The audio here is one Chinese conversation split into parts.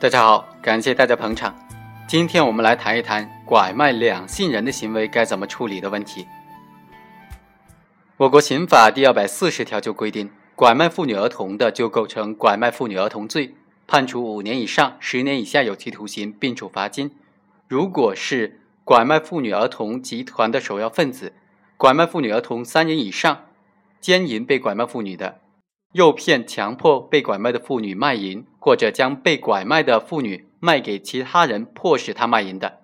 大家好，感谢大家捧场。今天我们来谈一谈拐卖两性人的行为该怎么处理的问题。我国刑法第二百四十条就规定，拐卖妇女儿童的就构成拐卖妇女儿童罪，判处五年以上十年以下有期徒刑，并处罚金。如果是拐卖妇女儿童集团的首要分子，拐卖妇女儿童三人以上，奸淫被拐卖妇女的。诱骗、强迫被拐卖的妇女卖淫，或者将被拐卖的妇女卖给其他人，迫使他卖淫的；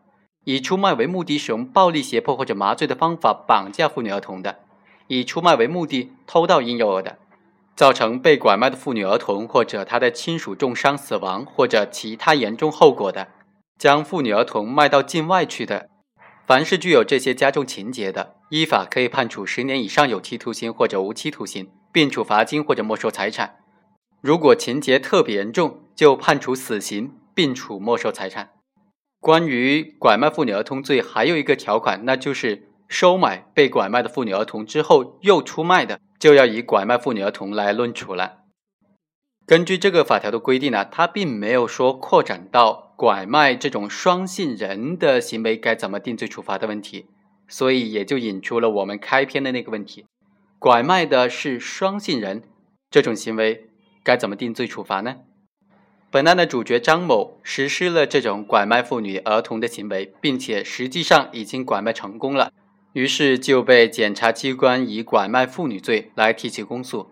以出卖为目的，使用暴力、胁迫或者麻醉的方法绑架妇女儿童的；以出卖为目的偷盗婴幼儿的；造成被拐卖的妇女儿童或者他的亲属重伤、死亡或者其他严重后果的；将妇女儿童卖到境外去的。凡是具有这些加重情节的，依法可以判处十年以上有期徒刑或者无期徒刑。并处罚金或者没收财产，如果情节特别严重，就判处死刑，并处没收财产。关于拐卖妇女儿童罪，还有一个条款，那就是收买被拐卖的妇女儿童之后又出卖的，就要以拐卖妇女儿童来论处了。根据这个法条的规定呢，它并没有说扩展到拐卖这种双性人的行为该怎么定罪处罚的问题，所以也就引出了我们开篇的那个问题。拐卖的是双性人，这种行为该怎么定罪处罚呢？本案的主角张某实施了这种拐卖妇女儿童的行为，并且实际上已经拐卖成功了，于是就被检察机关以拐卖妇女罪来提起公诉。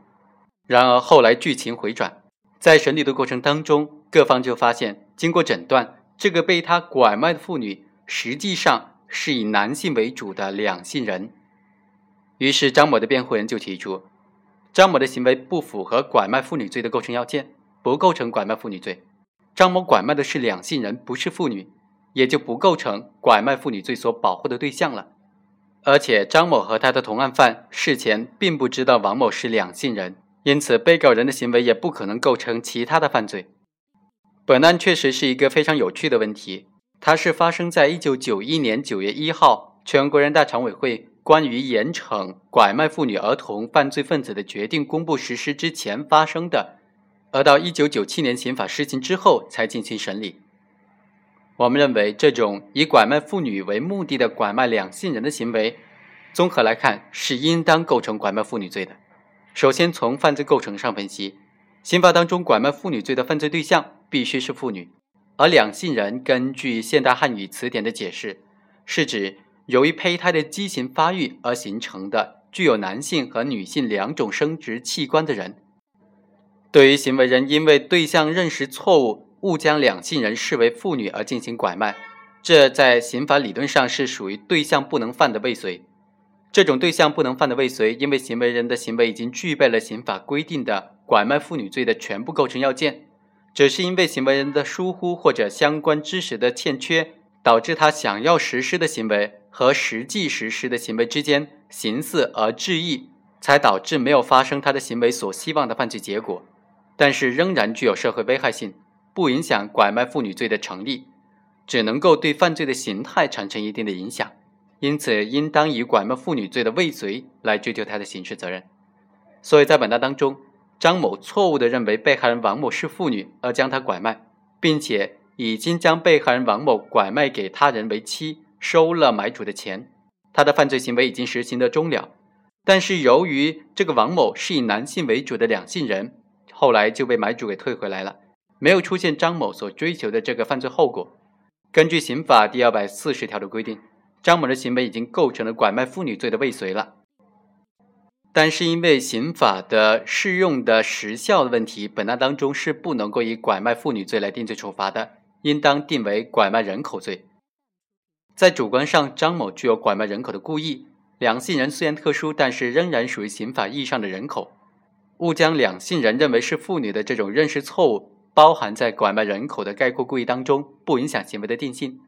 然而后来剧情回转，在审理的过程当中，各方就发现，经过诊断，这个被他拐卖的妇女实际上是以男性为主的两性人。于是，张某的辩护人就提出，张某的行为不符合拐卖妇女罪的构成要件，不构成拐卖妇女罪。张某拐卖的是两性人，不是妇女，也就不构成拐卖妇女罪所保护的对象了。而且，张某和他的同案犯事前并不知道王某是两性人，因此被告人的行为也不可能构成其他的犯罪。本案确实是一个非常有趣的问题，它是发生在一九九一年九月一号，全国人大常委会。关于严惩拐卖妇女儿童犯罪分子的决定公布实施之前发生的，而到一九九七年刑法施行之后才进行审理。我们认为，这种以拐卖妇女为目的的拐卖两性人的行为，综合来看是应当构成拐卖妇女罪的。首先，从犯罪构成上分析，刑法当中拐卖妇女罪的犯罪对象必须是妇女，而两性人根据现代汉语词典的解释，是指。由于胚胎的畸形发育而形成的具有男性和女性两种生殖器官的人，对于行为人因为对象认识错误，误将两性人视为妇女而进行拐卖，这在刑法理论上是属于对象不能犯的未遂。这种对象不能犯的未遂，因为行为人的行为已经具备了刑法规定的拐卖妇女罪的全部构成要件，只是因为行为人的疏忽或者相关知识的欠缺，导致他想要实施的行为。和实际实施的行为之间形似而致异，才导致没有发生他的行为所希望的犯罪结果，但是仍然具有社会危害性，不影响拐卖妇女罪的成立，只能够对犯罪的形态产生一定的影响，因此应当以拐卖妇女罪的未遂来追究他的刑事责任。所以在本案当中，张某错误地认为被害人王某是妇女而将她拐卖，并且已经将被害人王某拐卖给他人为妻。收了买主的钱，他的犯罪行为已经实行的终了。但是由于这个王某是以男性为主的两性人，后来就被买主给退回来了，没有出现张某所追求的这个犯罪后果。根据刑法第二百四十条的规定，张某的行为已经构成了拐卖妇女罪的未遂了。但是因为刑法的适用的时效的问题，本案当中是不能够以拐卖妇女罪来定罪处罚的，应当定为拐卖人口罪。在主观上，张某具有拐卖人口的故意。两性人虽然特殊，但是仍然属于刑法意义上的人口。误将两性人认为是妇女的这种认识错误，包含在拐卖人口的概括故意当中，不影响行为的定性。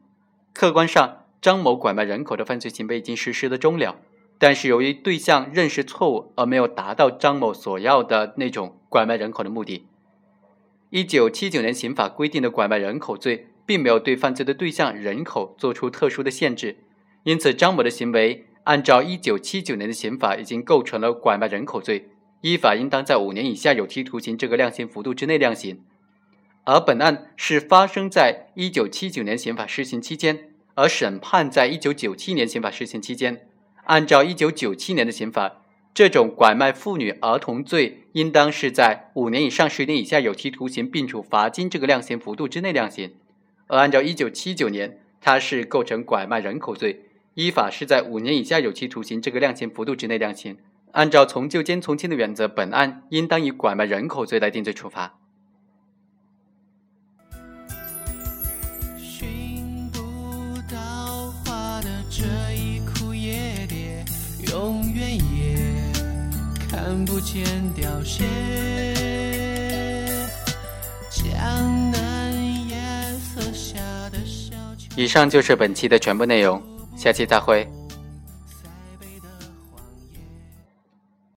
客观上，张某拐卖人口的犯罪行为已经实施的终了，但是由于对象认识错误，而没有达到张某所要的那种拐卖人口的目的。一九七九年刑法规定的拐卖人口罪。并没有对犯罪的对象人口做出特殊的限制，因此张某的行为按照一九七九年的刑法已经构成了拐卖人口罪，依法应当在五年以下有期徒刑这个量刑幅度之内量刑。而本案是发生在一九七九年刑法施行期间，而审判在一九九七年刑法施行期间。按照一九九七年的刑法，这种拐卖妇女儿童罪应当是在五年以上十年以下有期徒刑并处罚金这个量刑幅度之内量刑。而按照一九七九年，他是构成拐卖人口罪，依法是在五年以下有期徒刑这个量刑幅度之内量刑。按照从旧兼从轻的原则，本案应当以拐卖人口罪来定罪处罚。看不见凋谢。江南夜色下的小以上就是本期的全部内容，下期再会。